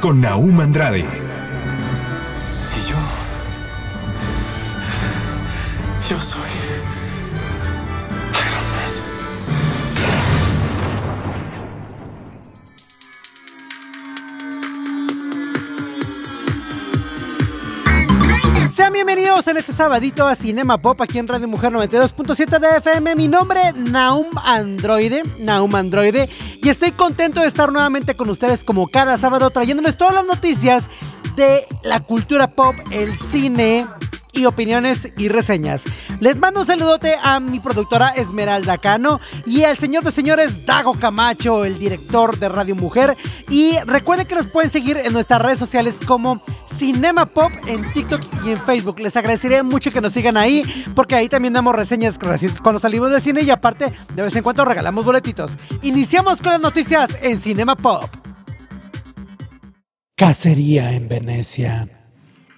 Con Naum Andrade, Y yo. Yo soy. Iron Man. Sean bienvenidos en este sabadito a Cinema Pop aquí en Radio Mujer 92.7 de FM. Mi nombre Naum Androide, Naum Androide, y estoy contento de estar nuevamente con ustedes como cada sábado trayéndoles todas las noticias de la cultura pop, el cine y opiniones y reseñas. Les mando un saludote a mi productora Esmeralda Cano y al señor de señores Dago Camacho, el director de Radio Mujer. Y recuerden que nos pueden seguir en nuestras redes sociales como Cinema Pop en TikTok y en Facebook. Les agradecería mucho que nos sigan ahí porque ahí también damos reseñas cuando salimos del cine y aparte de vez en cuando regalamos boletitos. Iniciamos con las noticias en Cinema Pop. Cacería en Venecia.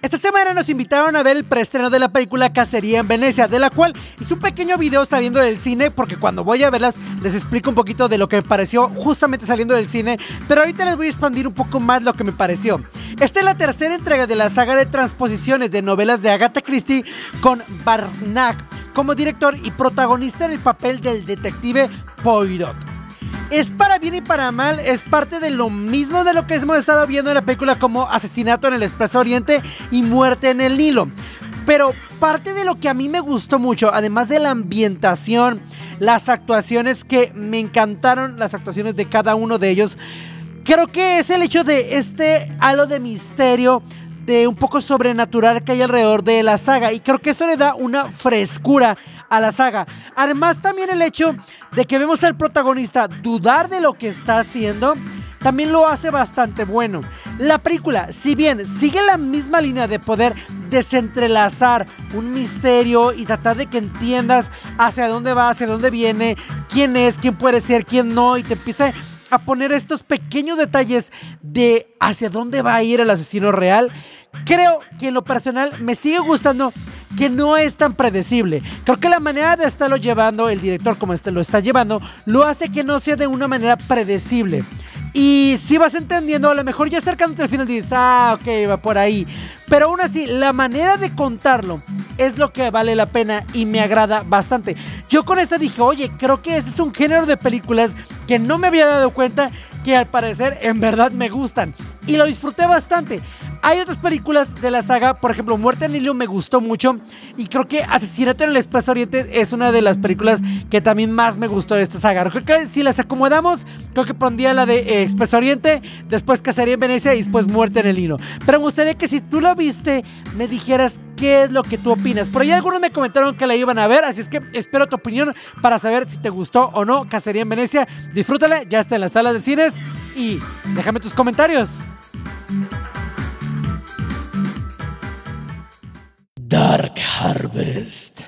Esta semana nos invitaron a ver el preestreno de la película Cacería en Venecia, de la cual hice un pequeño video saliendo del cine, porque cuando voy a verlas les explico un poquito de lo que me pareció justamente saliendo del cine, pero ahorita les voy a expandir un poco más lo que me pareció. Esta es la tercera entrega de la saga de transposiciones de novelas de Agatha Christie con Barnack como director y protagonista en el papel del detective Poirot. Es para bien y para mal, es parte de lo mismo de lo que hemos estado viendo en la película como Asesinato en el Expreso Oriente y Muerte en el Nilo. Pero parte de lo que a mí me gustó mucho, además de la ambientación, las actuaciones que me encantaron, las actuaciones de cada uno de ellos, creo que es el hecho de este halo de misterio, de un poco sobrenatural que hay alrededor de la saga. Y creo que eso le da una frescura a la saga. Además, también el hecho de que vemos al protagonista dudar de lo que está haciendo. También lo hace bastante bueno. La película, si bien sigue la misma línea de poder desentrelazar un misterio y tratar de que entiendas hacia dónde va, hacia dónde viene, quién es, quién puede ser, quién no, y te empieza a poner estos pequeños detalles de hacia dónde va a ir el asesino real, creo que en lo personal me sigue gustando que no es tan predecible. Creo que la manera de estarlo llevando, el director como este lo está llevando, lo hace que no sea de una manera predecible. Y si vas entendiendo, a lo mejor ya acercándote al final dices, ah, ok, va por ahí. Pero aún así, la manera de contarlo es lo que vale la pena y me agrada bastante. Yo con esta dije, oye, creo que ese es un género de películas que no me había dado cuenta que al parecer en verdad me gustan. Y lo disfruté bastante. Hay otras películas de la saga, por ejemplo, Muerte en Hilo me gustó mucho. Y creo que Asesinato en el Expreso Oriente es una de las películas que también más me gustó de esta saga. Creo que si las acomodamos, creo que pondría la de eh, Expreso Oriente, después Cacería en Venecia y después Muerte en el Hilo. Pero me gustaría que si tú la viste, me dijeras qué es lo que tú opinas. Por ahí algunos me comentaron que la iban a ver, así es que espero tu opinión para saber si te gustó o no Cacería en Venecia. Disfrútala, ya está en la sala de cines y déjame tus comentarios. Dark Harvest.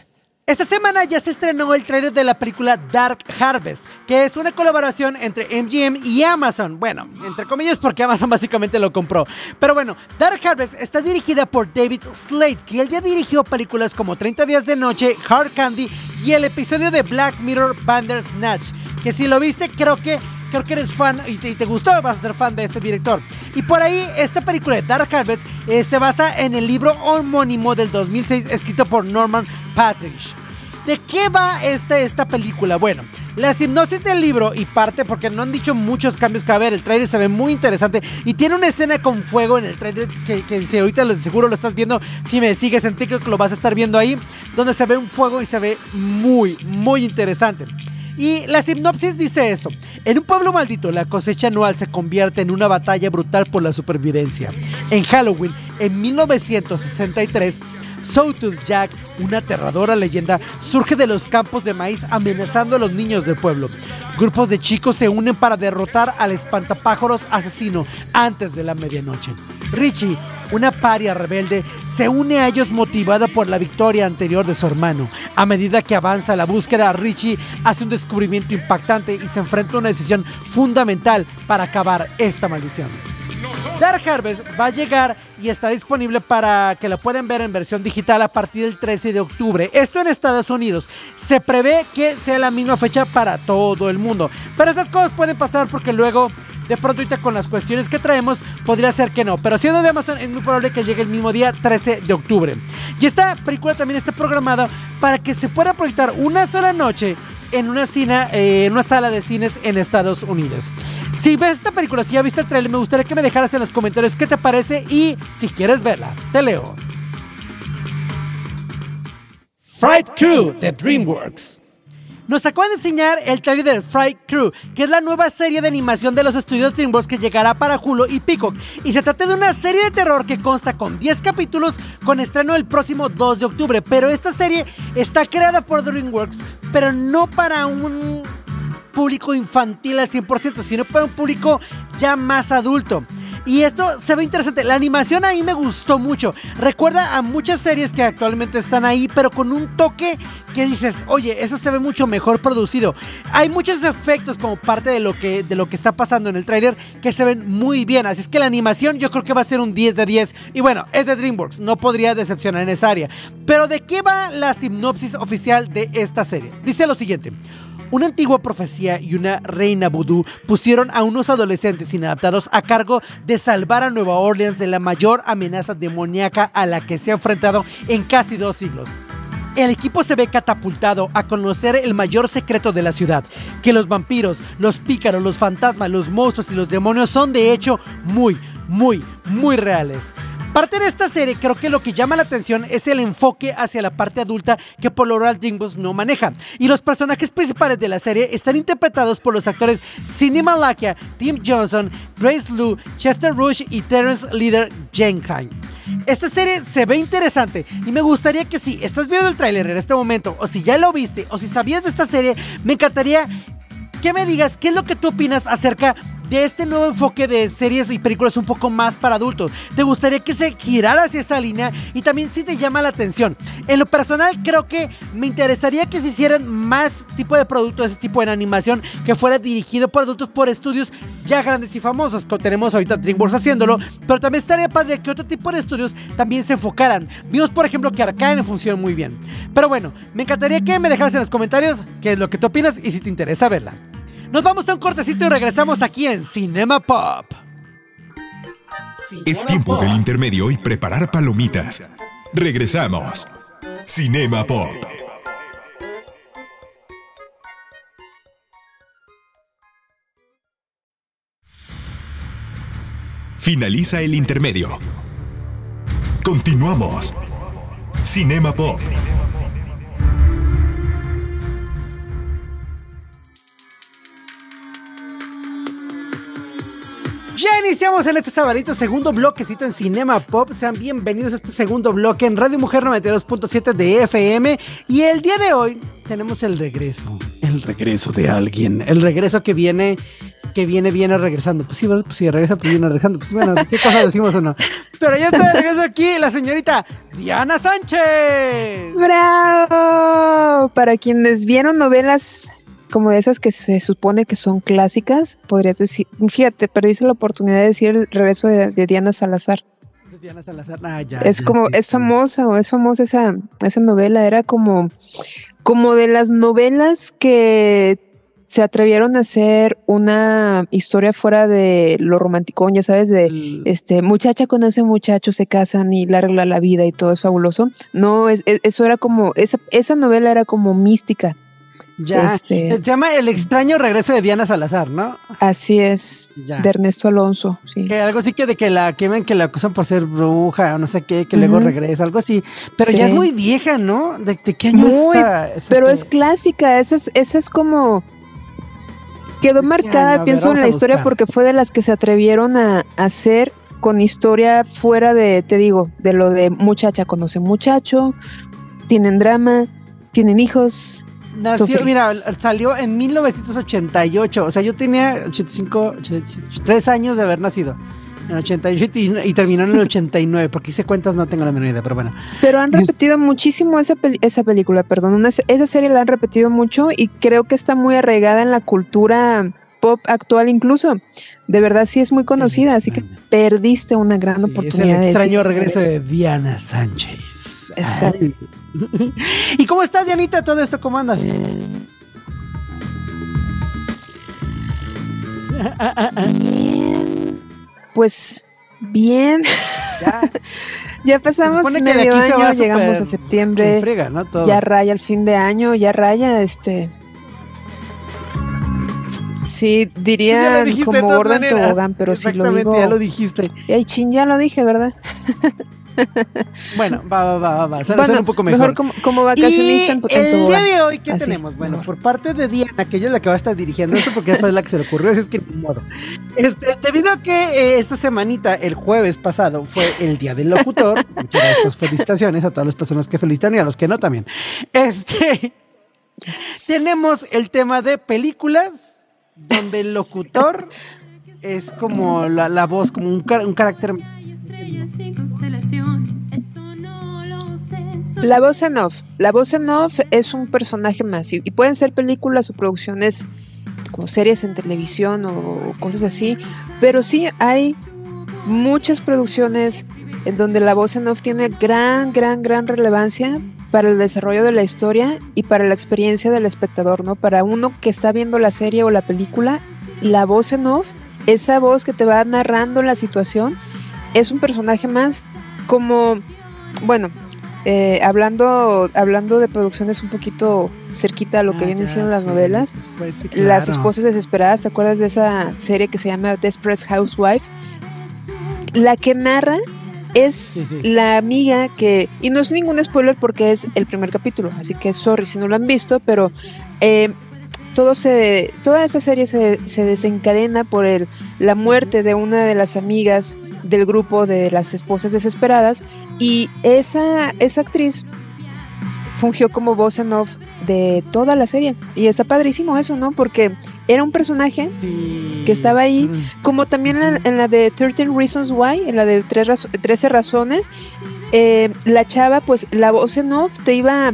Esta semana ya se estrenó el trailer de la película Dark Harvest, que es una colaboración entre MGM y Amazon. Bueno, entre comillas porque Amazon básicamente lo compró. Pero bueno, Dark Harvest está dirigida por David Slade, que él ya dirigió películas como 30 días de noche, Hard Candy y el episodio de Black Mirror Bandersnatch, que si lo viste creo que creo que eres fan y te, y gustó, vas a ser fan de este director. Y por ahí, esta película de Dark Harvest eh, se basa en el libro homónimo del 2006 escrito por Norman Patrick. ¿De qué va esta, esta película? Bueno, la hipnosis del libro y parte porque no han dicho muchos cambios que a haber. El trailer se ve muy interesante y tiene una escena con fuego en el trailer que, que si ahorita lo, seguro lo estás viendo. Si me sigues en TikTok lo vas a estar viendo ahí, donde se ve un fuego y se ve muy, muy interesante. Y la sinopsis dice esto. En un pueblo maldito, la cosecha anual se convierte en una batalla brutal por la supervivencia. En Halloween, en 1963, Sawtooth Jack, una aterradora leyenda, surge de los campos de maíz amenazando a los niños del pueblo. Grupos de chicos se unen para derrotar al espantapájaros asesino antes de la medianoche. Richie, una paria rebelde, se une a ellos motivada por la victoria anterior de su hermano. A medida que avanza la búsqueda, Richie hace un descubrimiento impactante y se enfrenta a una decisión fundamental para acabar esta maldición. Dark Harvest va a llegar y está disponible para que la puedan ver en versión digital a partir del 13 de octubre. Esto en Estados Unidos. Se prevé que sea la misma fecha para todo el mundo. Pero esas cosas pueden pasar porque luego, de pronto ahorita con las cuestiones que traemos, podría ser que no. Pero siendo de Amazon es muy probable que llegue el mismo día 13 de octubre. Y esta película también está programada para que se pueda proyectar una sola noche en una, eh, sala de cines en Estados Unidos. Si ves esta película, si ya viste el trailer, me gustaría que me dejaras en los comentarios qué te parece y si quieres verla. Te leo. Fright Crew de DreamWorks. Nos acaban de enseñar el trailer de Fright Crew, que es la nueva serie de animación de los estudios DreamWorks que llegará para Hulu y Peacock. Y se trata de una serie de terror que consta con 10 capítulos con estreno el próximo 2 de octubre. Pero esta serie está creada por DreamWorks, pero no para un público infantil al 100%, sino para un público ya más adulto. Y esto se ve interesante. La animación ahí me gustó mucho. Recuerda a muchas series que actualmente están ahí, pero con un toque que dices, oye, eso se ve mucho mejor producido. Hay muchos efectos como parte de lo que, de lo que está pasando en el tráiler que se ven muy bien. Así es que la animación yo creo que va a ser un 10 de 10. Y bueno, es de DreamWorks, no podría decepcionar en esa área. Pero ¿de qué va la sinopsis oficial de esta serie? Dice lo siguiente. Una antigua profecía y una reina vudú pusieron a unos adolescentes inadaptados a cargo de salvar a Nueva Orleans de la mayor amenaza demoníaca a la que se ha enfrentado en casi dos siglos. El equipo se ve catapultado a conocer el mayor secreto de la ciudad, que los vampiros, los pícaros, los fantasmas, los monstruos y los demonios son de hecho muy, muy, muy reales. Parte de esta serie creo que lo que llama la atención es el enfoque hacia la parte adulta que por lo general DreamWorks no maneja. Y los personajes principales de la serie están interpretados por los actores Cindy Malakia, Tim Johnson, Grace Liu, Chester Rush y Terence Leader Jenkine. Esta serie se ve interesante y me gustaría que si estás viendo el tráiler en este momento o si ya lo viste o si sabías de esta serie, me encantaría que me digas qué es lo que tú opinas acerca de este nuevo enfoque de series y películas un poco más para adultos. ¿Te gustaría que se girara hacia esa línea? Y también si te llama la atención. En lo personal creo que me interesaría que se hicieran más tipo de productos, ese tipo de animación que fuera dirigido por adultos por estudios ya grandes y famosos. Como tenemos ahorita DreamWorks haciéndolo, pero también estaría padre que otro tipo de estudios también se enfocaran. Vimos por ejemplo que Arcane funciona muy bien. Pero bueno, me encantaría que me dejaras en los comentarios qué es lo que tú opinas y si te interesa verla. Nos vamos a un cortecito y regresamos aquí en Cinema Pop. Es tiempo del intermedio y preparar palomitas. Regresamos. Cinema Pop. Finaliza el intermedio. Continuamos. Cinema Pop. Ya iniciamos en este sabadito segundo bloquecito en Cinema Pop. Sean bienvenidos a este segundo bloque en Radio Mujer 92.7 de FM. Y el día de hoy tenemos el regreso. El regreso de alguien. El regreso que viene, que viene, viene regresando. Pues sí, pues sí, regresa, pues viene regresando. Pues bueno, ¿qué cosa decimos o no? Pero ya está de regreso aquí la señorita Diana Sánchez. ¡Bravo! Para quienes vieron novelas como de esas que se supone que son clásicas, podrías decir, fíjate, perdiste la oportunidad de decir el regreso de, de Diana Salazar. Diana Salazar, ah, ya, es ya, como, es famosa, o es famosa esa, esa novela, era como, como de las novelas que se atrevieron a hacer una historia fuera de lo romanticón, ya sabes, de este muchacha conoce muchacho, se casan y le arregla la vida y todo es fabuloso. No, es, es- eso era como, esa, esa novela era como mística. Ya. Este- Se llama El extraño regreso de Diana Salazar, ¿no? Así es, Ya. de Ernesto Alonso, sí. Que algo así que de que la quemen, que la acusan por ser bruja o no sé qué, que luego regresa, algo así. Pero Sí. ya es muy vieja, ¿no? ¿De, de qué año Muy, es esa, esa Pero que- es clásica, esa es, esa es como... Quedó marcada? A ver, pienso, en la a historia buscar. porque fue de las que se atrevieron a hacer con historia fuera de, te digo, de lo de muchacha conoce muchacho, tienen drama, tienen hijos, Nació, mira, salió en 1988. O sea, yo tenía 85, 3 años de haber nacido. En 88 y, y terminó en el 89. Porque hice cuentas, no tengo la menor idea, pero bueno. Pero han es- repetido muchísimo esa, peli- esa película, perdón. una- esa serie la han repetido mucho y creo que está muy arraigada en la cultura pop actual incluso. De verdad sí es muy conocida, así que perdiste una gran Sí, es oportunidad. el de extraño regreso eso. de Diana Sánchez. Exacto. Ay. ¿Y cómo estás, Dianita? ¿Todo esto cómo andas? Pues bien, Ya, ya pasamos supone que de medio año, llegamos a septiembre, en friega, ¿no? Todo. ya raya el fin de año, ya raya este... Sí, Pues diría de como orden maneras. tobogán, pero si lo Exactamente, digo... ya lo dijiste. Ay, chin, ya lo dije, ¿verdad? Bueno, va, va, va, va, va. Suena, un poco mejor. como, como vacacionista en Y el día de hoy, ¿qué Así, tenemos? Bueno, mejor. por parte de Diana, que ella es la que va a estar dirigiendo esto, porque esa es la que se le ocurrió, así es que ni modo. Este, debido a que eh, esta semanita, el jueves pasado, fue el Día del Locutor, muchas gracias, felicitaciones a todas las personas que felicitan y a los que no también. Este, tenemos el tema de películas, donde el locutor es como la, la voz, como un, car- un carácter La voz en off. La voz en off es un personaje más. Y y pueden ser películas o producciones como series en televisión o cosas así. Pero sí hay muchas producciones en donde la voz en off tiene gran, gran, gran relevancia para el desarrollo de la historia y para la experiencia del espectador, ¿no? Para uno que está viendo la serie o la película, la voz en off, esa voz que te va narrando la situación, es un personaje más como, bueno, eh, hablando, hablando de producciones un poquito cerquita a lo que Ah, vienen siendo las sí, novelas, después, sí, Las esposas desesperadas, ¿te acuerdas de esa serie que se llama Desperate Housewife? La que narra es sí. la amiga que, y no es ningún spoiler porque es el primer capítulo, así que sorry si no lo han visto, pero eh, todo se, toda esa serie se, se desencadena por el, la muerte de una de las amigas del grupo de las esposas desesperadas y esa, esa actriz fungió como voz en off de toda la serie y está padrísimo eso, ¿no? Porque era un personaje Sí. que estaba ahí, Pero- como también en, en la de 13 Reasons Why, en la de tres razo- 13 razones, eh, la chava, pues la voz en off te iba,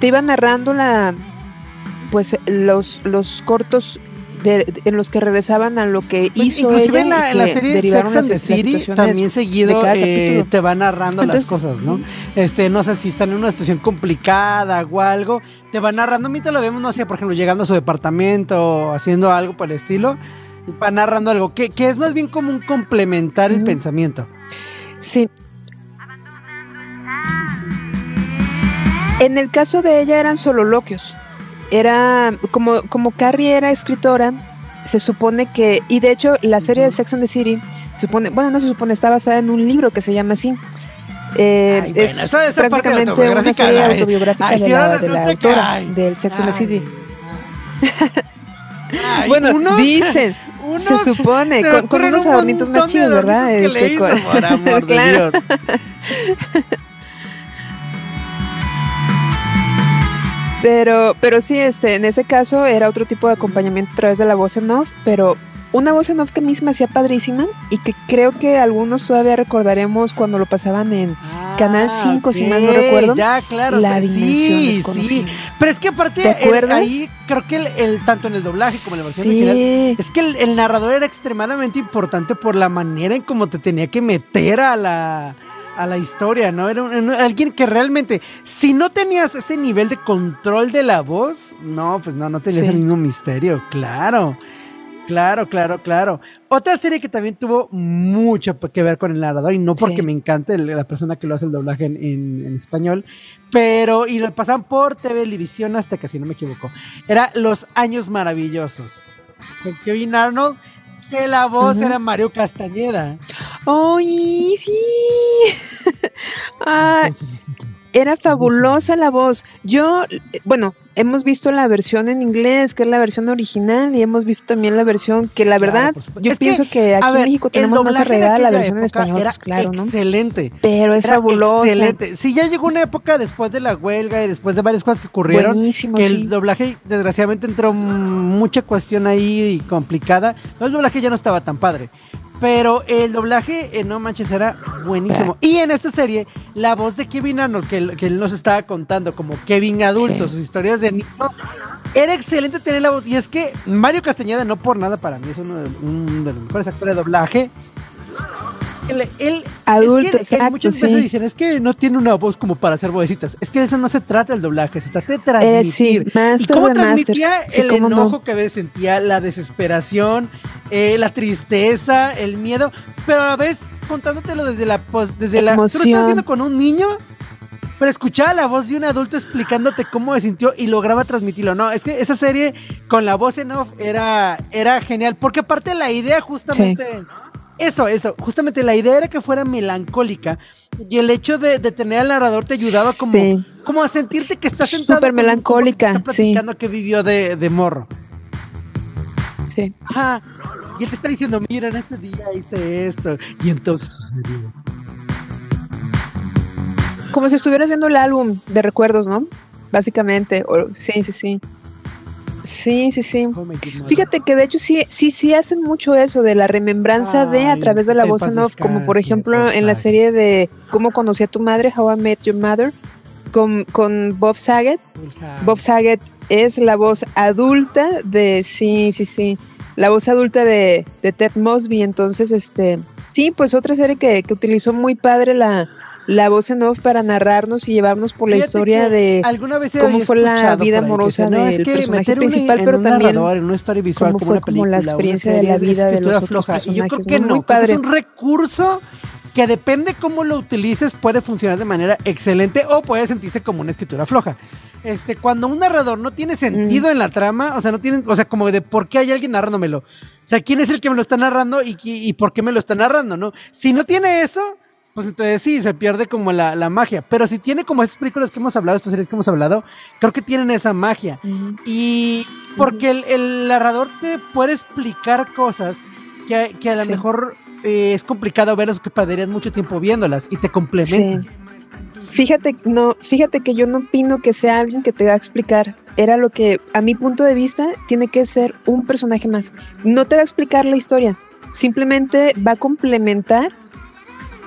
te iba narrando la, pues los, los cortos de- de- en los que regresaban a lo que Pues, hizo inclusive ella en la, en la serie Sex and the City también seguido eh, te va narrando Entonces, las cosas, ¿no? Este, no sé si están en una situación complicada o algo, te va narrando, mientras lo vemos, no sé, por ejemplo, llegando a su departamento, haciendo algo por el estilo, va narrando algo, que, que es más bien como un complementar el pensamiento. Sí. En el caso de ella eran sololoquios. Era como, como Carrie era escritora, se supone que, y de hecho la serie de Sex and the City, supone, bueno, no se supone, está basada en un libro que se llama así. Eh, Ay, bueno, es esa- esa parte prácticamente una serie ay, autobiográfica ay, de, si la, de la autora del Sex and the. City. Bueno, unos- dicen, unos- se supone, se con, con unos un adornitos más chidos, ¿verdad? Este, hizo, por amor de Claro. Dios. Pero, pero sí, este, en ese caso era otro tipo de acompañamiento a través de la voz en off, pero una voz en off que a mí se me hacía padrísima y que creo que algunos todavía recordaremos cuando lo pasaban en Canal 5, si mal no recuerdo. Ya, claro. La o sea, sí, sí. Pero es que aparte, ¿Te el- ahí creo que el, el- tanto en el doblaje como en la versión Sí. original, es que el, el narrador era extremadamente importante por la manera en cómo te tenía que meter a la, a la historia, ¿no? Era un- alguien que realmente, si no tenías ese nivel de control de la voz, no, pues no, no tenías Sí. el mismo misterio, claro. Claro, claro, claro. Otra serie que también tuvo mucho que ver con el narrador, y no porque Sí. me encante la persona que lo hace el doblaje en, en- en español, pero, y lo pasaban por televisión hasta que si no me equivoco, era Los Años Maravillosos. Con Kevin Arnold, que la voz era Mario Castañeda. ¡Ay, sí! Ah, Entonces, era fabulosa la voz. Yo, eh, bueno, hemos visto la versión en inglés, que es la versión original, y hemos visto también la versión que la verdad, yo Es pienso que, aquí ver, en México tenemos más arreglada la versión en español, era pues claro, ¿no? Excelente. Pero es Era fabulosa. Excelente. Sí, ya llegó una época después de la huelga y después de varias cosas que ocurrieron. Buenísimo, que sí. el doblaje, desgraciadamente, entró mucha cuestión ahí y complicada. No, el doblaje ya no estaba tan padre. Pero el doblaje, eh, no manches, era buenísimo. Y en esta serie, la voz de Kevin Arnold, que, que él nos estaba contando como Kevin adulto, Sí. sus historias de niño, era excelente tener la voz. Y es que Mario Castañeda, no por nada para mí, es uno de, un de los mejores actores de doblaje. Él, él- Adulto, es que, exacto, muchas sí. veces dicen, es que no tiene una voz como para hacer vocecitas. Es que de eso no se trata el doblaje, se trata de Eh, sí, transmitir. ¿Y cómo transmitía. Sí, el cómo no. enojo que a veces sentía, la desesperación, eh, la tristeza, el miedo, pero a la vez contándotelo desde la pos- desde la tú lo estás Emoción. viendo con un niño, pero escuchaba la voz de un adulto explicándote cómo se sintió y lograba transmitirlo. No, es que esa serie con la voz en off era, era genial, porque aparte la idea justamente... Eso, eso, justamente la idea era que fuera melancólica y el hecho de, de tener al narrador te ayudaba como, Sí. como a sentirte que estás sentado Súper compa que melancólica, está sí. platicando que vivió de, de morro. Sí. Ajá. Y él te está diciendo, mira, en este día hice esto. Y entonces sucedió. Como si estuvieras viendo el álbum de recuerdos, ¿no? Básicamente. o- sí, sí, sí. Sí, sí, sí. Fíjate que de hecho sí, sí, sí hacen mucho eso de la remembranza de a través de la voz en off, como por ejemplo en la serie de Cómo conocí a tu madre, How I Met Your Mother, con, con Bob Saget. Bob Saget es la voz adulta de, sí, sí, sí, la voz adulta de, de Ted Mosby. Entonces, este, sí, pues otra serie que, que utilizó muy padre la, la voz en off para narrarnos y llevarnos por la Fíjate historia que de alguna vez cómo fue la vida que amorosa decía, no, es que personaje principal, en pero un también narrador, en una historia visual cómo como fue una como película, la una experiencia de la vida de escritura los otros floja. Y yo creo que ¿no? es un recurso que depende cómo lo utilices puede funcionar de manera excelente o puede sentirse como una escritura floja. Este, cuando un narrador no tiene sentido Mm. en la trama, o sea, no tiene, o sea, como de por qué hay alguien narrándomelo. O sea, quién es el que me lo está narrando y, qui- y por qué me lo está narrando, ¿no? Si no tiene eso, pues entonces sí, se pierde como la, la magia. Pero si tiene como esas películas que hemos hablado, estas series que hemos hablado, creo que tienen esa magia. Ujú. Y porque el, el narrador te puede explicar cosas que, que a lo Sí. mejor eh, es complicado verlas, que perderías mucho tiempo viéndolas y te complementan. Sí. Fíjate, no, fíjate que yo no opino que sea alguien que te va a explicar. Era lo que, a mi punto de vista, tiene que ser un personaje más. No te va a explicar la historia. Simplemente va a complementar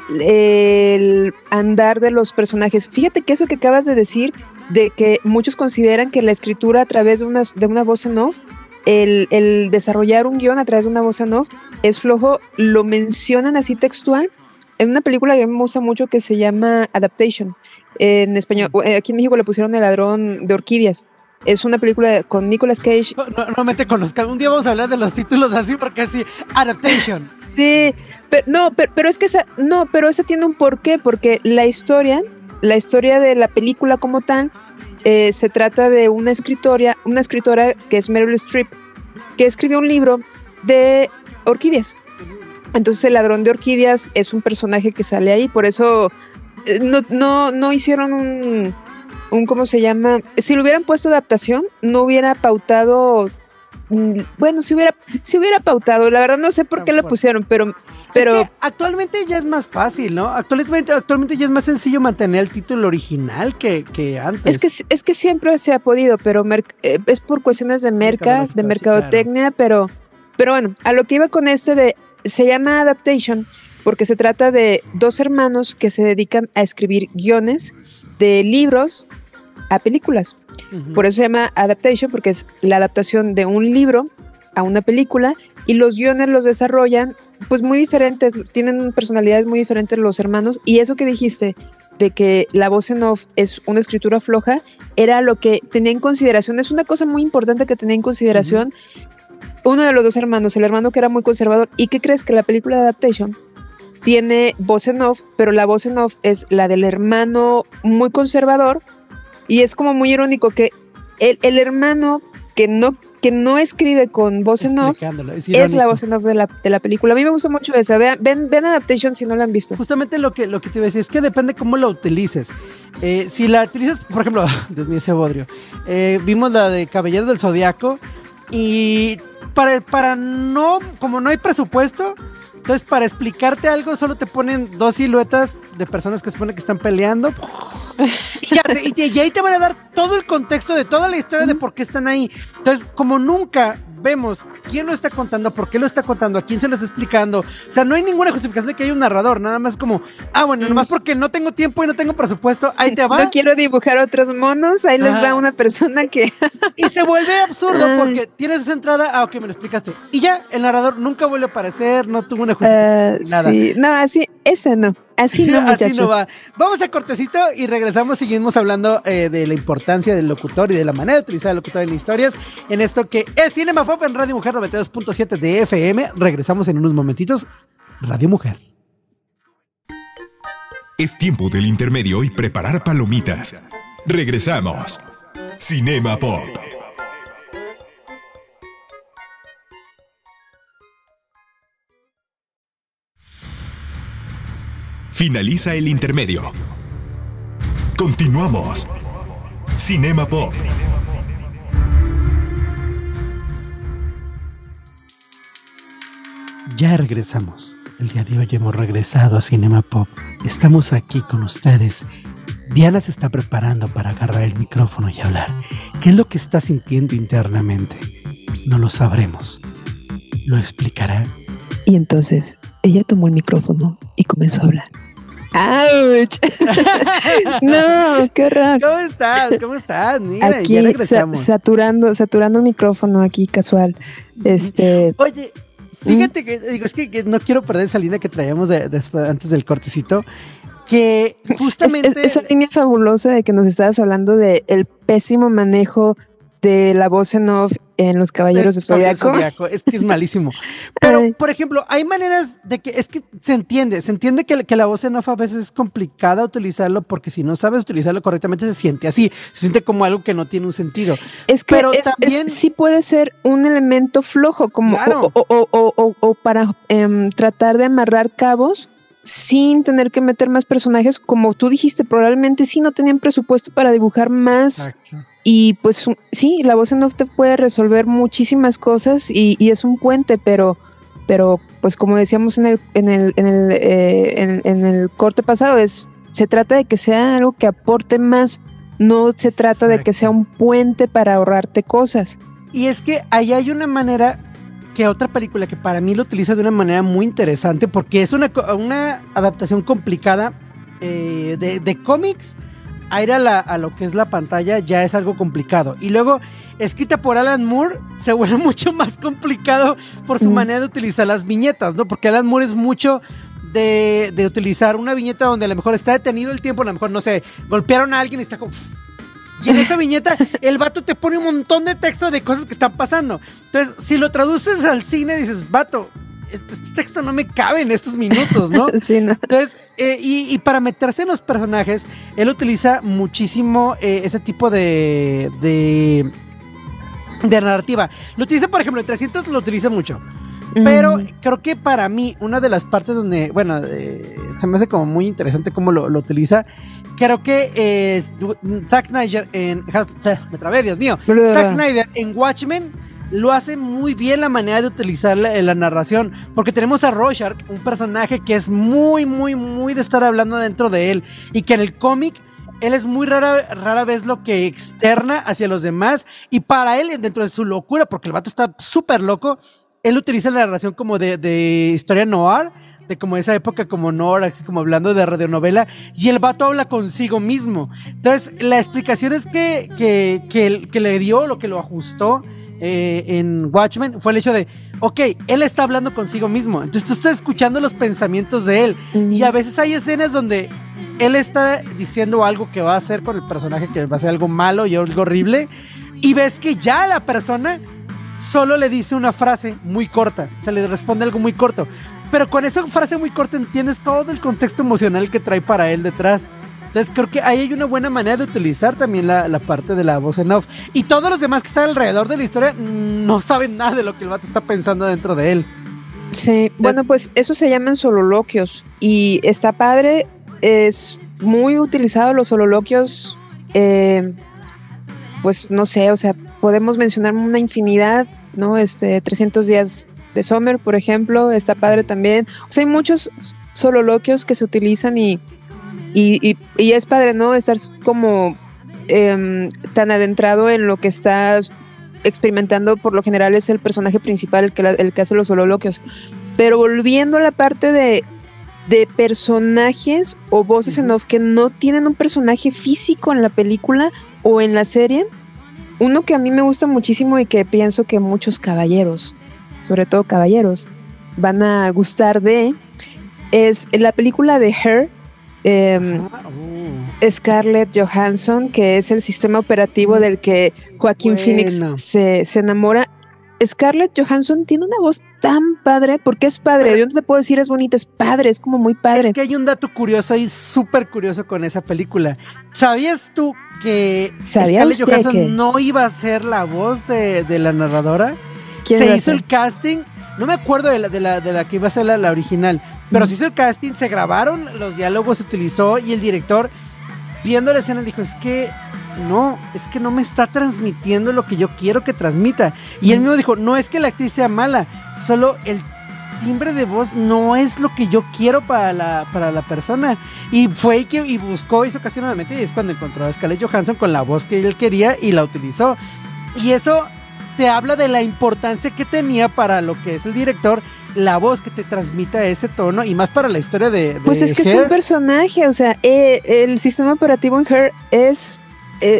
el andar de los personajes. Fíjate que eso que acabas de decir, de que muchos consideran que la escritura a través de una, de una voz en off, el, el desarrollar un guion a través de una voz en off, es flojo, lo mencionan así textual en una película que me gusta mucho que se llama Adaptation. En español, eh, aquí en México le pusieron El ladrón de orquídeas. Es una película con Nicolas Cage. No, no, me te conozca. Un día vamos a hablar de los títulos así porque así, adaptation. Sí, pero no, pero, pero es que esa, no, pero esa tiene un porqué, porque la historia, la historia de la película como tal, eh, se trata de una escritora, una escritora que es Meryl Streep, que escribió un libro de orquídeas. Entonces el ladrón de orquídeas es un personaje que sale ahí, por eso eh, no, no, no hicieron un, un, ¿cómo se llama? Si lo hubieran puesto adaptación, no hubiera pautado, mm, bueno, si hubiera, si hubiera pautado, la verdad no sé por qué lo pusieron, pero, pero Es que actualmente ya es más fácil, ¿no? Actualmente, actualmente ya es más sencillo mantener el título original que, que antes. es que, es que siempre se ha podido, pero eh, es por cuestiones de merca, de sí, mercadotecnia, pero, pero bueno, a lo que iba con este de, se llama Adaptation porque se trata de dos hermanos que se dedican a escribir guiones de libros a películas. Por eso se llama adaptation, porque es la adaptación de un libro a una película y los guiones los desarrollan pues muy diferentes, tienen personalidades muy diferentes los hermanos y eso que dijiste de que la voz en off es una escritura floja, era lo que tenía en consideración, es una cosa muy importante que tenía en consideración uno de los dos hermanos, el hermano que era muy conservador. ¿Y qué crees que la película de Adaptation tiene voz en off, pero la voz en off es la del hermano muy conservador y es como muy irónico que el, el hermano que no que no escribe con voz en off, es es la voz en off de la, de la película. A mí me gusta mucho esa. Vean, ven, ven Adaptation si no la han visto. Justamente lo que, lo que te iba a decir es que depende cómo la utilices. Eh, si la utilizas, por ejemplo, Dios mío, ese bodrio. Eh, vimos la de Caballero del Zodiaco y para, para no, como no hay presupuesto, entonces para explicarte algo solo te ponen dos siluetas de personas que se supone que están peleando. Y, ya te- y te- y ahí te van a dar todo el contexto de toda la historia de por qué están ahí. Entonces, como nunca vemos quién lo está contando, por qué lo está contando, a quién se lo está explicando. O sea, no hay ninguna justificación de que haya un narrador, nada más como, ah, bueno, nomás porque no tengo tiempo y no tengo presupuesto, ahí te va. No quiero dibujar otros monos, ahí les va una persona que... Y se vuelve absurdo porque tienes esa entrada, ah, ok, me lo explicaste. Y ya, el narrador nunca vuelve a aparecer, no tuvo una justificación. Ah, nada. sí, no, así, ese no, así no, muchachos. Así no va. Vamos a cortecito y regresamos. Seguimos hablando eh, de la importancia del locutor y de la manera de utilizar el locutor en historias. En esto que es Cinema Pop en Radio Mujer 92.7 de FM. Regresamos en unos momentitos. Radio Mujer. Es tiempo del intermedio y preparar palomitas. Regresamos. Cinema Pop. Finaliza el intermedio. Continuamos. Cinema Pop. Ya regresamos. El día de hoy hemos regresado a Cinema Pop. Estamos aquí con ustedes. Diana se está preparando para agarrar el micrófono y hablar. ¿Qué es lo que está sintiendo internamente? No lo sabremos. Lo explicará. Y entonces ella tomó el micrófono y comenzó a hablar. ¡Auch! no, qué horror. ¿Cómo estás? ¿Cómo estás? Mira, Aquí ya sa- regresamos. saturando, saturando el micrófono aquí casual. Este, Oye, fíjate que digo, es que, que no quiero perder esa línea que traíamos de- antes del cortecito. Que es- justamente. es- esa línea fabulosa de que nos estabas hablando de el pésimo manejo de la voz en off en los Caballeros de Caballero Zodiaco. Zodiaco, Es que es malísimo. Pero, Ay. por ejemplo, hay maneras de que es que se entiende, se entiende que, que la voz en off a veces es complicada utilizarlo porque si no sabes utilizarlo correctamente se siente así, se siente como algo que no tiene un sentido. Es que Pero es- es- también- sí puede ser un elemento flojo, como Claro. o, o- o- o- o para em, tratar de amarrar cabos sin tener que meter más personajes, como tú dijiste, probablemente sí no tenían presupuesto para dibujar más y pues sí, la voz en off te puede resolver muchísimas cosas y, y es un puente, pero, pero pues como decíamos en el, en el, en el, eh, en- en el corte pasado, es, se trata de que sea algo que aporte más, no se trata de que sea un puente para ahorrarte cosas. Y es que ahí hay una manera que otra película que para mí lo utiliza de una manera muy interesante porque es una, una adaptación complicada eh, de, de cómics a ir a, la- a lo que es la pantalla ya es algo complicado. Y luego, escrita por Alan Moore, se vuelve mucho más complicado por su Mm. manera de utilizar las viñetas, ¿no? Porque Alan Moore es mucho de, de utilizar una viñeta donde a lo mejor está detenido el tiempo, a lo mejor, no sé, golpearon a alguien y está como... Y en esa viñeta, el vato te pone un montón de texto de cosas que están pasando. Entonces, si lo traduces al cine, dices, vato, este, este texto no me cabe en estos minutos, ¿no? Sí, ¿no? Entonces, eh, y, y para meterse en los personajes, él utiliza muchísimo eh, ese tipo de, de, de narrativa. Lo utiliza, por ejemplo, en 300 lo utiliza mucho. Pero creo que para mí, una de las partes donde, bueno, eh, se me hace como muy interesante cómo lo, lo utiliza. Creo que eh, Zack Snyder en. Me trabé, Dios mío. Zack Snyder en Watchmen lo hace muy bien la manera de utilizar la, la narración. Porque tenemos a Rorschach, un personaje que es muy, muy, muy de estar hablando dentro de él. Y que en el cómic. Él es muy rara, rara vez lo que externa hacia los demás. Y para él, dentro de su locura, porque el vato está súper loco, él utiliza la narración como de, de historia noir, de como esa época como noir, así como hablando de radionovela, y el vato habla consigo mismo. Entonces, la explicación es que, que, que, que le dio, lo que lo ajustó eh, en Watchmen, fue el hecho de, ok, él está hablando consigo mismo, entonces tú estás escuchando los pensamientos de él, y a veces hay escenas donde él está diciendo algo que va a hacer con el personaje, que va a ser algo malo y algo horrible, y ves que ya la persona solo le dice una frase muy corta, o sea, le responde algo muy corto. Pero con esa frase muy corta entiendes todo el contexto emocional que trae para él detrás. Entonces creo que ahí hay una buena manera de utilizar también la, la parte de la voz en off. Y todos los demás que están alrededor de la historia mm, no saben nada de lo que el vato está pensando dentro de él. Sí, bueno, pues eso se llaman sololoquios y está padre, es muy utilizado los sololoquios, eh, pues no sé, o sea, podemos mencionar una infinidad, ¿no? Este, 300 días de Summer, por ejemplo, está padre también. O sea, hay muchos sololoquios que se utilizan y, y, y- y es padre, ¿no? Estar como em, tan adentrado en lo que está experimentando, por lo general es el personaje principal el que, la- el que hace los sololoquios. Pero volviendo a la parte de, de personajes o voces en off que no tienen un personaje físico en la película o en la serie, uno que a mí me gusta muchísimo y que pienso que muchos caballeros, sobre todo caballeros, van a gustar de, es la película de Her. em, Ah, oh. Scarlett Johansson, que es el sistema operativo del que Joaquín Bueno. Phoenix se, se enamora. Scarlett Johansson tiene una voz tan padre, porque es padre. Yo no te puedo decir es bonita, es padre, es como muy padre. Es que hay un dato curioso y súper curioso con esa película. ¿Sabías tú que ¿Sabía Scarlett Johansson que- no iba a ser la voz de, de la narradora? ¿Quién Se hizo el casting, no me acuerdo de la, de la, de la que iba a ser la, la original, pero Mm. se hizo el casting, se grabaron los diálogos, se utilizó y el director, viendo la escena, dijo, es que no, es que no me está transmitiendo lo que yo quiero que transmita. Y él mismo dijo, no es que la actriz sea mala, solo el timbre de voz no es lo que yo quiero para la, para la persona. Y fue y, que, y buscó, hizo casi nuevamente, y es cuando encontró a Scarlett Johansson con la voz que él quería y la utilizó. Y eso te habla de la importancia que tenía para lo que es el director, la voz que te transmita ese tono y más para la historia de... de Pues es que es un personaje, o sea, eh, el sistema operativo en Her es,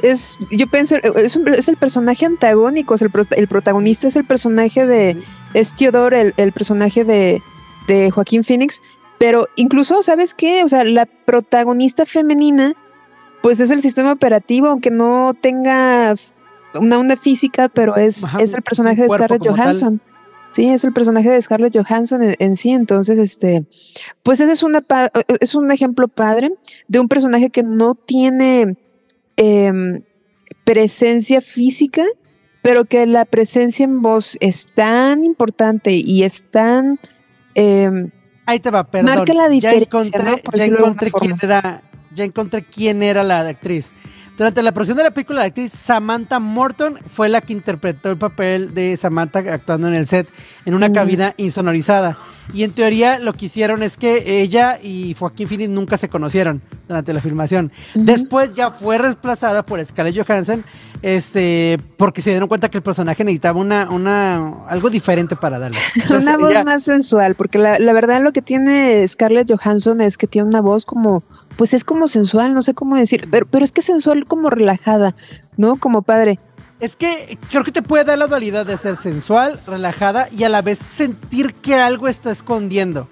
es yo pienso, eh, es, un- es el personaje antagónico, es el, el protagonista es el personaje de, es Theodore, el, el personaje de, de Joaquín Phoenix, pero incluso, ¿sabes qué? O sea, la protagonista femenina, pues es el sistema operativo, aunque no tenga una onda física, pero es, Ajá, es el personaje de Scarlett tal. Johansson. Sí, es el personaje de Scarlett Johansson en, en sí, entonces, este, pues ese es, una, pa- es un ejemplo padre de un personaje que no tiene em, presencia física, pero que la presencia en voz es tan importante y es tan... em, Ahí te va, perdón. Marca la ya diferencia, encontré, ¿no? Por ya decirlo de encontré alguna quién era, ya encontré quién era la actriz. Durante la producción de la película, la actriz Samantha Morton fue la que interpretó el papel de Samantha actuando en el set en una Mm. cabina insonorizada. Y en teoría lo que hicieron es que ella y Joaquín Phoenix nunca se conocieron durante la filmación. Después ya fue reemplazada por Scarlett Johansson, este, porque se dieron cuenta que el personaje necesitaba una, una, algo diferente para darle. Entonces, una voz ella- más sensual, porque la, la verdad lo que tiene Scarlett Johansson es que tiene una voz como, pues es como sensual, no sé cómo decir, pero, pero es que sensual como relajada, ¿no? Como padre. Es que creo que te puede dar la dualidad de ser sensual, relajada y a la vez sentir que algo está escondiendo.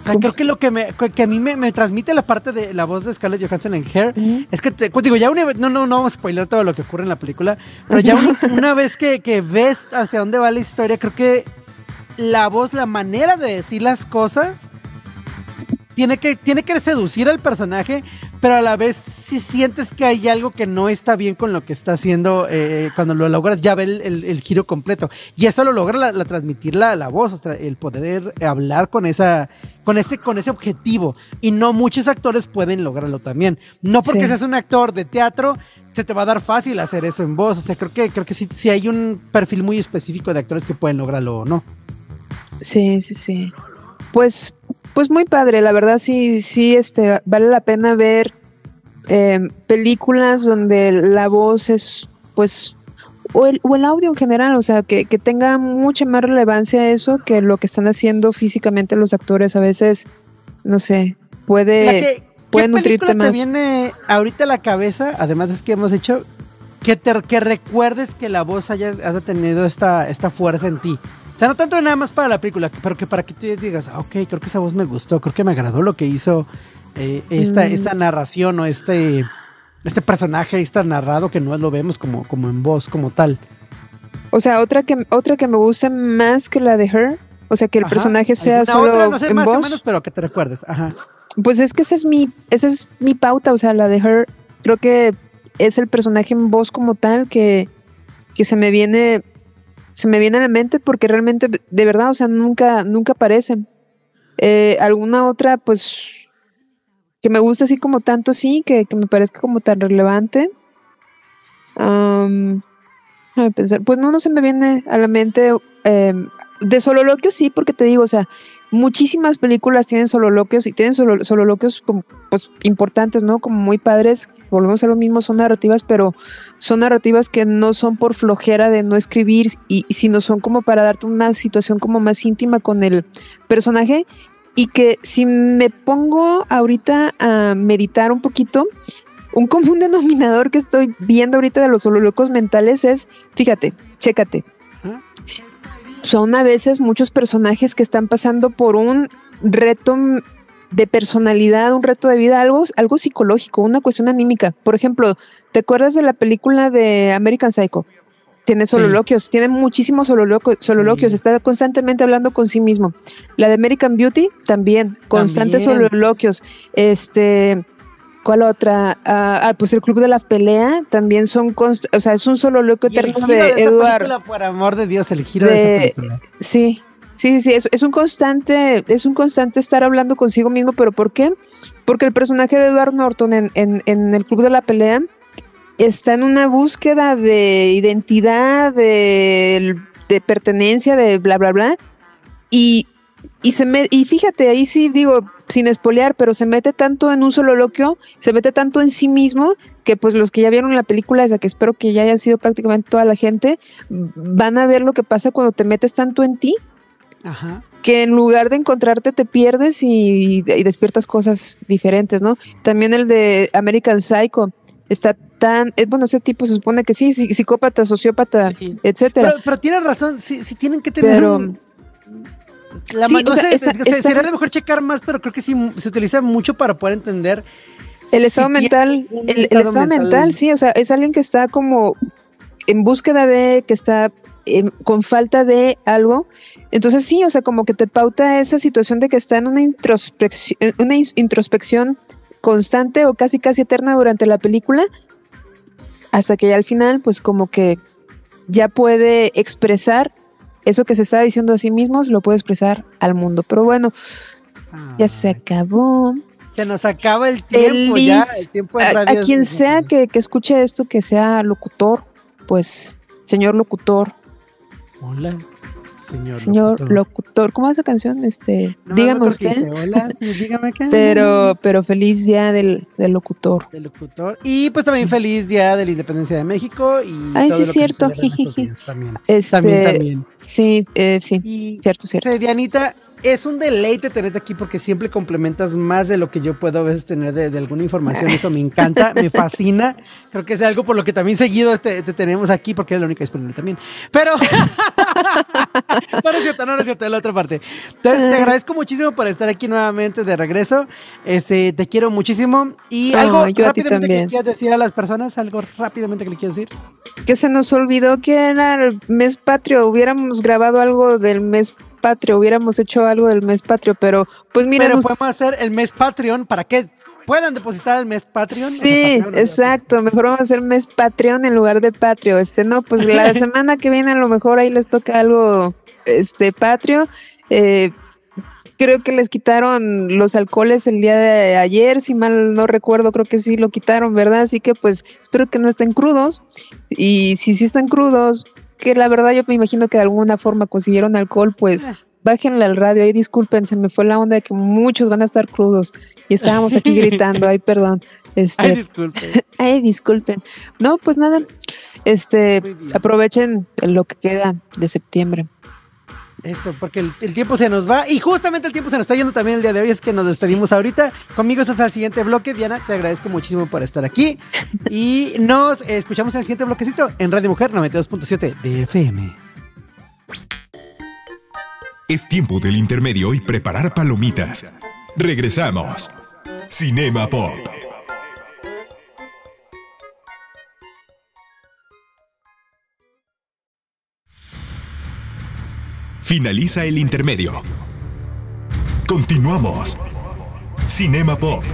O sea, ¿Cómo? creo que lo que, me, que a mí me, me transmite la parte de la voz de Scarlett Johansson en Hair es que, te, pues digo, ya una vez, no, no, no vamos a spoiler todo lo que ocurre en la película, pero ya una, una vez que, que ves hacia dónde va la historia, creo que la voz, la manera de decir las cosas, tiene que, tiene que seducir al personaje, pero a la vez si sientes que hay algo que no está bien con lo que está haciendo, eh, cuando lo logras ya ve el, el- el giro completo. Y eso lo logra la, la transmitir la, la voz, el poder hablar con esa, con ese, con ese objetivo. Y no muchos actores pueden lograrlo también. No porque Sí. seas un actor de teatro, se te va a dar fácil hacer eso en voz. O sea, creo que, creo que sí, sí hay un perfil muy específico de actores que pueden lograrlo o no. Sí, sí, sí. Pues, pues muy padre, la verdad sí, sí, este, vale la pena ver eh, películas donde la voz es, pues, o el, o el audio en general, o sea, que, que tenga mucha más relevancia eso que lo que están haciendo físicamente los actores. A veces, no sé, puede... La que, puede ¿Qué nutrirte película te más. viene ahorita a la cabeza, además es que hemos hecho, que, te, que recuerdes que la voz haya, haya tenido esta, esta fuerza en ti? O sea, no tanto nada más para la película, pero que para que tú digas, ah, ok, creo que esa voz me gustó, creo que me agradó lo que hizo eh, esta, Mm. esta narración o este, este personaje, este narrado que no lo vemos como, como en voz, como tal. O sea, otra que, otra que me gusta más que la de Her, o sea, que el Ajá. personaje sea ¿Alguna solo otra? no sé, en más voz. o menos, pero que te recuerdes. Ajá. pues es que esa es mi, esa es mi pauta, o sea, la de Her, creo que es el personaje en voz como tal que, que se me viene, se me viene a la mente porque realmente, de verdad, o sea, nunca, nunca aparece. Eh, alguna otra, pues, que me gusta así como tanto, sí, que, que me parezca como tan relevante. Um, pensar, pues no, no se me viene a la mente. Eh, de sololoquio sí, porque te digo, o sea, muchísimas películas tienen sololoquios y tienen solo, sololoquios como, pues, importantes, ¿no? Como muy padres. Volvemos a lo mismo, son narrativas, pero son narrativas que no son por flojera de no escribir, y, sino son como para darte una situación como más íntima con el personaje. Y que si me pongo ahorita a meditar un poquito, un común denominador que estoy viendo ahorita de los sololocos mentales es, fíjate, chécate. Son a veces muchos personajes que están pasando por un reto de personalidad, un reto de vida, algo, algo psicológico, una cuestión anímica. Por ejemplo, ¿te acuerdas de la película de American Psycho? Tiene sololoquios, tiene muchísimos sololoquios, está constantemente hablando con sí mismo. La de American Beauty también, constantes sololoquios. Este, ¿Cuál otra? Ah, ah, pues el Club de la Pelea también son, o sea, es un solo loco eterno de, Eduardo. Por amor de Dios, el giro de, esa película. Sí, sí, sí, es, es, un constante, es un constante estar hablando consigo mismo, pero ¿por qué? Porque el personaje de Edward Norton en, en, en el Club de la Pelea está en una búsqueda de identidad, de, de pertenencia, de bla, bla, bla. Y, y, se me, y fíjate, ahí sí digo, sin espolear, pero se mete tanto en un solo loquio, se mete tanto en sí mismo, que pues los que ya vieron la película, esa que espero que ya haya sido prácticamente toda la gente, van a ver lo que pasa cuando te metes tanto en ti, que en lugar de encontrarte te pierdes y, despiertas cosas diferentes, ¿no? También el de American Psycho está tan, bueno, ese tipo se supone que sí, psicópata, sociópata, etcétera. Pero, tienes razón, sí, tienen que tener un la no sé, sería mejor checar más, pero creo que sí se utiliza mucho para poder entender. El estado mental, el, estado, mental, sí, o sea, es alguien que está como en búsqueda de, que está em, con falta de algo. Entonces sí, o sea, como que te pauta esa situación de que está en una introspección, una introspección constante o casi casi eterna durante la película, hasta que ya al final, pues como que ya puede expresar eso que se está diciendo a sí mismos lo puede expresar al mundo. Pero bueno, ya se acabó. Se nos acaba el tiempo ya, el tiempo de a, a, quien sea que, que, escuche esto, que sea locutor, pues, señor locutor. Hola. Señor, Señor locutor. ¿Cómo es esa canción? Este, dígame usted. Hola, dígame acá. pero, pero feliz día del, del, locutor. Del locutor. Y pues también feliz día de la independencia de México. Y Ay, sí, cierto. también. Este, también, también. Sí, eh, sí. cierto, cierto. Dianita, es un deleite tenerte aquí porque siempre complementas más de lo que yo puedo a veces tener de, alguna información. Eso me encanta, me fascina. Creo que es algo por lo que también seguido este, te tenemos aquí porque es la única disponible también. Pero no, es cierto, no, es cierto, de la otra parte. Te, agradezco muchísimo por estar aquí nuevamente de regreso. Este, te quiero muchísimo. Y algo rápidamente que quieras decir a las personas, algo rápidamente que le quieras decir. Que se nos olvidó que era el mes patrio. Hubiéramos grabado algo del mes patrio, hubiéramos hecho algo del mes patrio, pero pues mira. Pero podemos hacer el mes Patreon para que puedan depositar el mes Patreon. Sí, exacto. Mejor vamos a hacer mes Patreon en lugar de Patrio. Este, no, pues la semana que viene a lo mejor ahí les toca algo, este, Patrio. Eh, creo que les quitaron los alcoholes el día de ayer, si mal no recuerdo, creo que sí lo quitaron, ¿verdad? Así que pues espero que no estén crudos. Y si sí están crudos, que la verdad yo me imagino que de alguna forma consiguieron alcohol, pues ah. bájenle al radio, ahí disculpen, se me fue la onda de que muchos van a estar crudos y estábamos aquí gritando, ay perdón. Este, ay, disculpen. ay, disculpen. No, pues nada, este, aprovechen lo que queda de septiembre. Eso, porque el, tiempo se nos va y justamente el tiempo se nos está yendo también el día de hoy, es que nos despedimos ahorita. Conmigo estás al siguiente bloque. Diana, te agradezco muchísimo por estar aquí y nos escuchamos en el siguiente bloquecito en Radio Mujer 92.7 de FM. Es tiempo del intermedio y preparar palomitas. Regresamos. Cinema Pop. Finaliza el intermedio. Continuamos. Cinema Pop.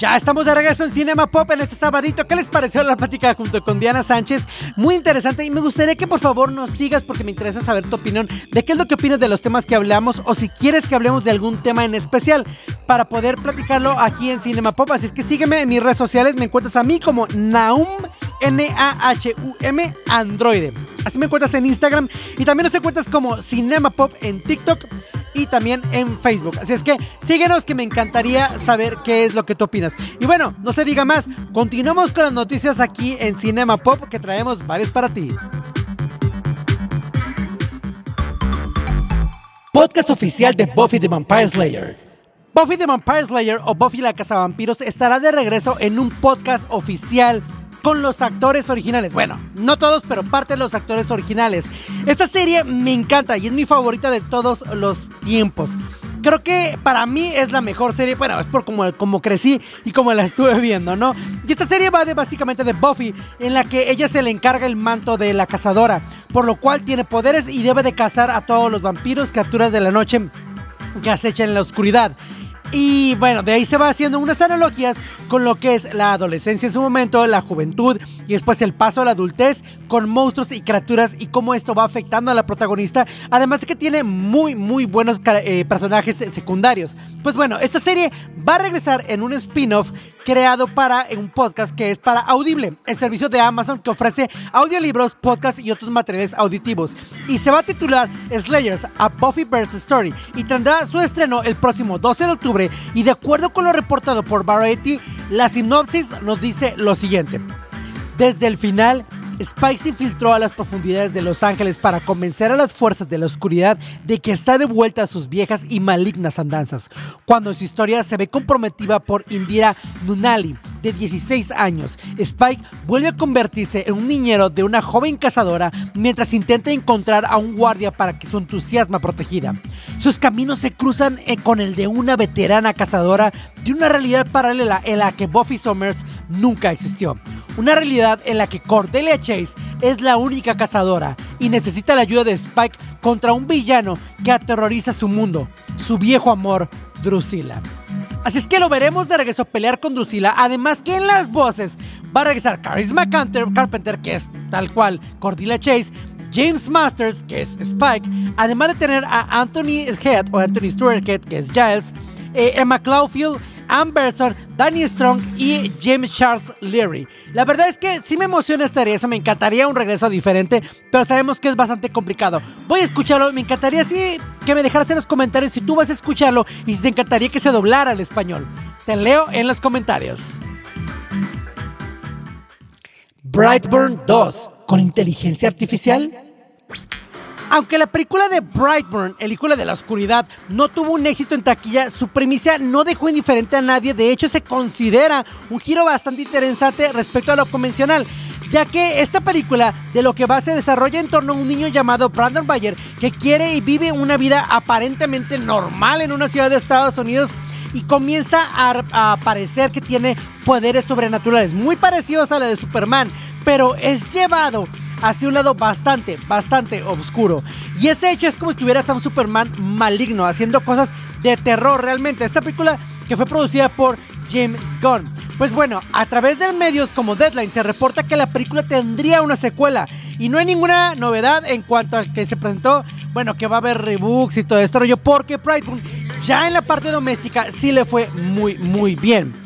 Ya estamos de regreso en Cinema Pop en este sabadito. ¿Qué les pareció la plática junto con Diana Sánchez? Muy interesante y me gustaría que por favor nos sigas porque me interesa saber tu opinión de qué es lo que opinas de los temas que hablamos o si quieres que hablemos de algún tema en especial para poder platicarlo aquí en Cinema Pop. Así es que sígueme en mis redes sociales, me encuentras a mí como Naum N-A-H-U-M Android. Así me encuentras en Instagram y también nos encuentras como Cinema Pop en TikTok y también en Facebook. Así es que síguenos que me encantaría saber qué es lo que tú opinas. Y bueno, no se diga más, continuamos con las noticias aquí en Cinema Pop que traemos varios para ti. Podcast oficial de Buffy the Vampire Slayer. Buffy the Vampire Slayer o Buffy la Cazavampiros estará de regreso en un podcast oficial con los actores originales. Bueno, no todos, pero parte de los actores originales. Esta serie me encanta y es mi favorita de todos los tiempos. Creo que para mí es la mejor serie, bueno, es por como, como crecí y como la estuve viendo, ¿no? Y esta serie va de básicamente de Buffy, en la que ella se le encarga el manto de la cazadora, por lo cual tiene poderes y debe de cazar a todos los vampiros, criaturas de la noche que acechan en la oscuridad. Y bueno, de ahí se va haciendo unas analogías con lo que es la adolescencia en su momento, la juventud y después el paso a la adultez con monstruos y criaturas y cómo esto va afectando a la protagonista. Además de que tiene muy, muy buenos eh, personajes secundarios. Pues bueno, esta serie va a regresar en un spin-off creado para un podcast que es para Audible, el servicio de Amazon que ofrece audiolibros, podcasts y otros materiales auditivos. Y se va a titular Slayers, a Buffyverse Story y tendrá su estreno el próximo 12 de octubre. Y de acuerdo con lo reportado por Variety, la sinopsis nos dice lo siguiente. Desde el final, Spike se infiltró a las profundidades de Los Ángeles para convencer a las fuerzas de la oscuridad de que está de vuelta a sus viejas y malignas andanzas, cuando su historia se ve comprometida por Indira Nunali, de 16 años. Spike vuelve a convertirse en un niñero de una joven cazadora mientras intenta encontrar a un guardia para que su entusiasma protegida. Sus caminos se cruzan eh, con el de una veterana cazadora de una realidad paralela en la que Buffy Summers nunca existió. Una realidad en la que Cordelia Chase es la única cazadora y necesita la ayuda de Spike contra un villano que aterroriza su mundo, su viejo amor, Drusilla. Así es que lo veremos de regreso a pelear con Drusilla. Además que en las voces va a regresar Charisma Carpenter, que es tal cual Cordelia Chase, James Masters, que es Spike, además de tener a Anthony Head o Anthony Stewart Head, que es Giles, eh, Emma Claufield, Ann Berson, Danny Strong y James Charles Leary. La verdad es que sí me emociona esta eso, me encantaría un regreso diferente, pero sabemos que es bastante complicado. Voy a escucharlo, me encantaría sí que me dejaras en los comentarios si tú vas a escucharlo y si te encantaría que se doblara al español. Te leo en los comentarios. Brightburn 2 con inteligencia artificial. Aunque la película de Brightburn, El Hijo de la Oscuridad, no tuvo un éxito en taquilla, su premisa no dejó indiferente a nadie. De hecho, se considera un giro bastante interesante respecto a lo convencional ya que esta película de lo que va se desarrolla en torno a un niño llamado Brandon Bayer que quiere y vive una vida aparentemente normal en una ciudad de Estados Unidos y comienza a, a parecer que tiene poderes sobrenaturales muy parecidos a la de Superman, pero es llevado hacia un lado bastante, bastante oscuro. Y ese hecho es como si tuvieras a un Superman maligno, haciendo cosas de terror realmente. Esta película que fue producida por James Gunn. Pues bueno, a través de medios como Deadline se reporta que la película tendría una secuela. Y no hay ninguna novedad en cuanto al que se presentó, bueno, que va a haber rebooks y todo esto rollo, porque Pride ya en la parte doméstica sí le fue muy, muy bien.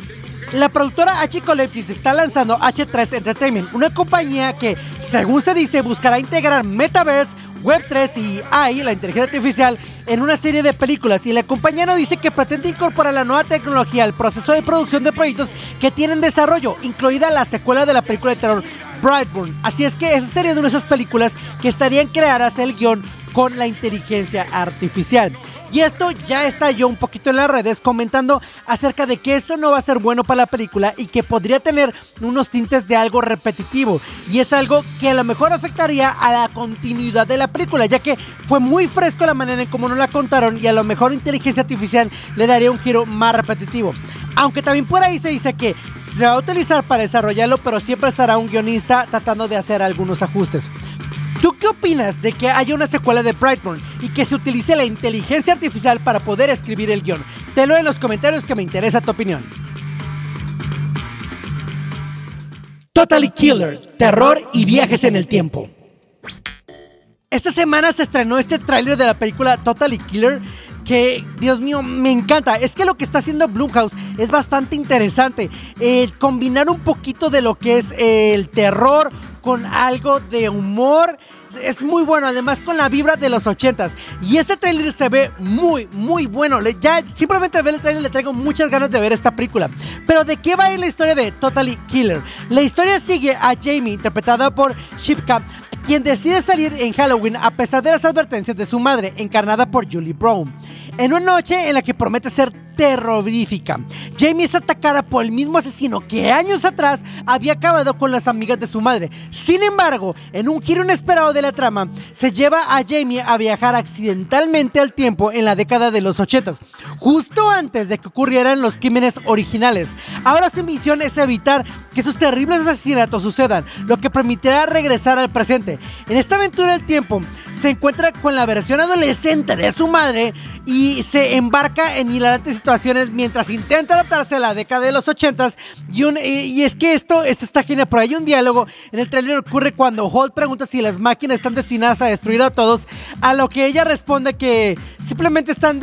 La productora H. Collective está lanzando H3 Entertainment, una compañía que, según se dice, buscará integrar Metaverse, Web3 y AI, la inteligencia artificial, en una serie de películas. Y la compañía no dice que pretende incorporar la nueva tecnología al proceso de producción de proyectos que tienen desarrollo, incluida la secuela de la película de terror Brightburn. Así es que esa sería una de esas películas que estarían creadas el guion con la inteligencia artificial. Y esto ya está un poquito en las redes comentando acerca de que esto no va a ser bueno para la película y que podría tener unos tintes de algo repetitivo. Y es algo que a lo mejor afectaría a la continuidad de la película, ya que fue muy fresco la manera en cómo nos la contaron y a lo mejor inteligencia artificial le daría un giro más repetitivo. Aunque también por ahí se dice que se va a utilizar para desarrollarlo, pero siempre estará un guionista tratando de hacer algunos ajustes. ¿Tú qué opinas de que haya una secuela de Brightburn y que se utilice la inteligencia artificial para poder escribir el guion? Te lo en los comentarios que me interesa tu opinión. Totally Killer, terror y viajes en el tiempo. Esta semana se estrenó este tráiler de la película Totally Killer que, Dios mío, me encanta. Es que lo que está haciendo Blumhouse es bastante interesante. El combinar un poquito de lo que es el terror con algo de humor es muy bueno, además con la vibra de los ochentas. Y este trailer se ve muy, muy bueno. ya simplemente al ver el trailer le traigo muchas ganas de ver esta película. Pero ¿de qué va a ir la historia de Totally Killer? La historia sigue a Jamie, interpretada por Shipka, quien decide salir en Halloween a pesar de las advertencias de su madre, encarnada por Julie Brown. En una noche en la que promete ser terrorífica, Jamie es atacada por el mismo asesino que años atrás había acabado con las amigas de su madre. Sin embargo, en un giro inesperado de la trama, se lleva a Jamie a viajar accidentalmente al tiempo en la década de los 80, justo antes de que ocurrieran los crímenes originales. Ahora su misión es evitar que esos terribles asesinatos sucedan, lo que permitirá regresar al presente. En esta aventura del tiempo, se encuentra con la versión adolescente de su madre y se embarca en hilarantes situaciones mientras intenta adaptarse a la década de los 80 y, y, es que esto, esto está genial, pero hay un diálogo en el trailer ocurre cuando Holt pregunta si las máquinas están destinadas a destruir a todos, a lo que ella responde que simplemente están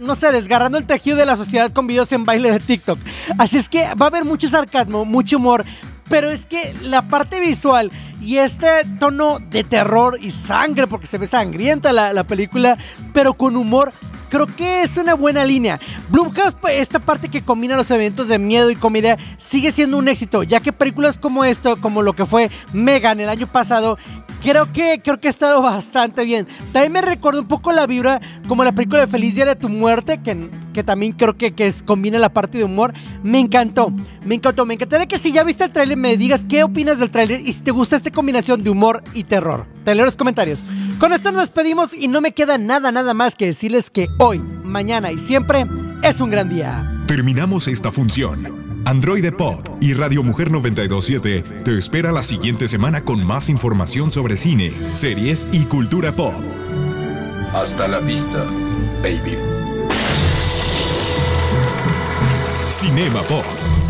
no sé, desgarrando el tejido de la sociedad con videos en baile de TikTok. Así es que va a haber mucho sarcasmo, mucho humor, pero es que la parte visual y este tono de terror y sangre, porque se ve sangrienta la película, pero con humor, creo que es una buena línea. Blumhouse, pues, esta parte que combina los eventos de miedo y comedia, sigue siendo un éxito, ya que películas como esto, como lo que fue Megan el año pasado, creo que, creo que ha estado bastante bien. También me recuerda un poco la vibra como la película de Feliz Día de tu Muerte, que, que también creo que, que es, combina la parte de humor. Me encantó, me encantó. Me encantaría que si ya viste el tráiler me digas qué opinas del tráiler y si te gusta esta combinación de humor y terror. Te leo los comentarios. Con esto nos despedimos y no me queda nada, nada más que decirles que hoy, mañana y siempre es un gran día. Terminamos esta función. Android Pop y Radio Mujer 927 te espera la siguiente semana con más información sobre cine, series y cultura pop. Hasta la vista, baby. Cinema Pop.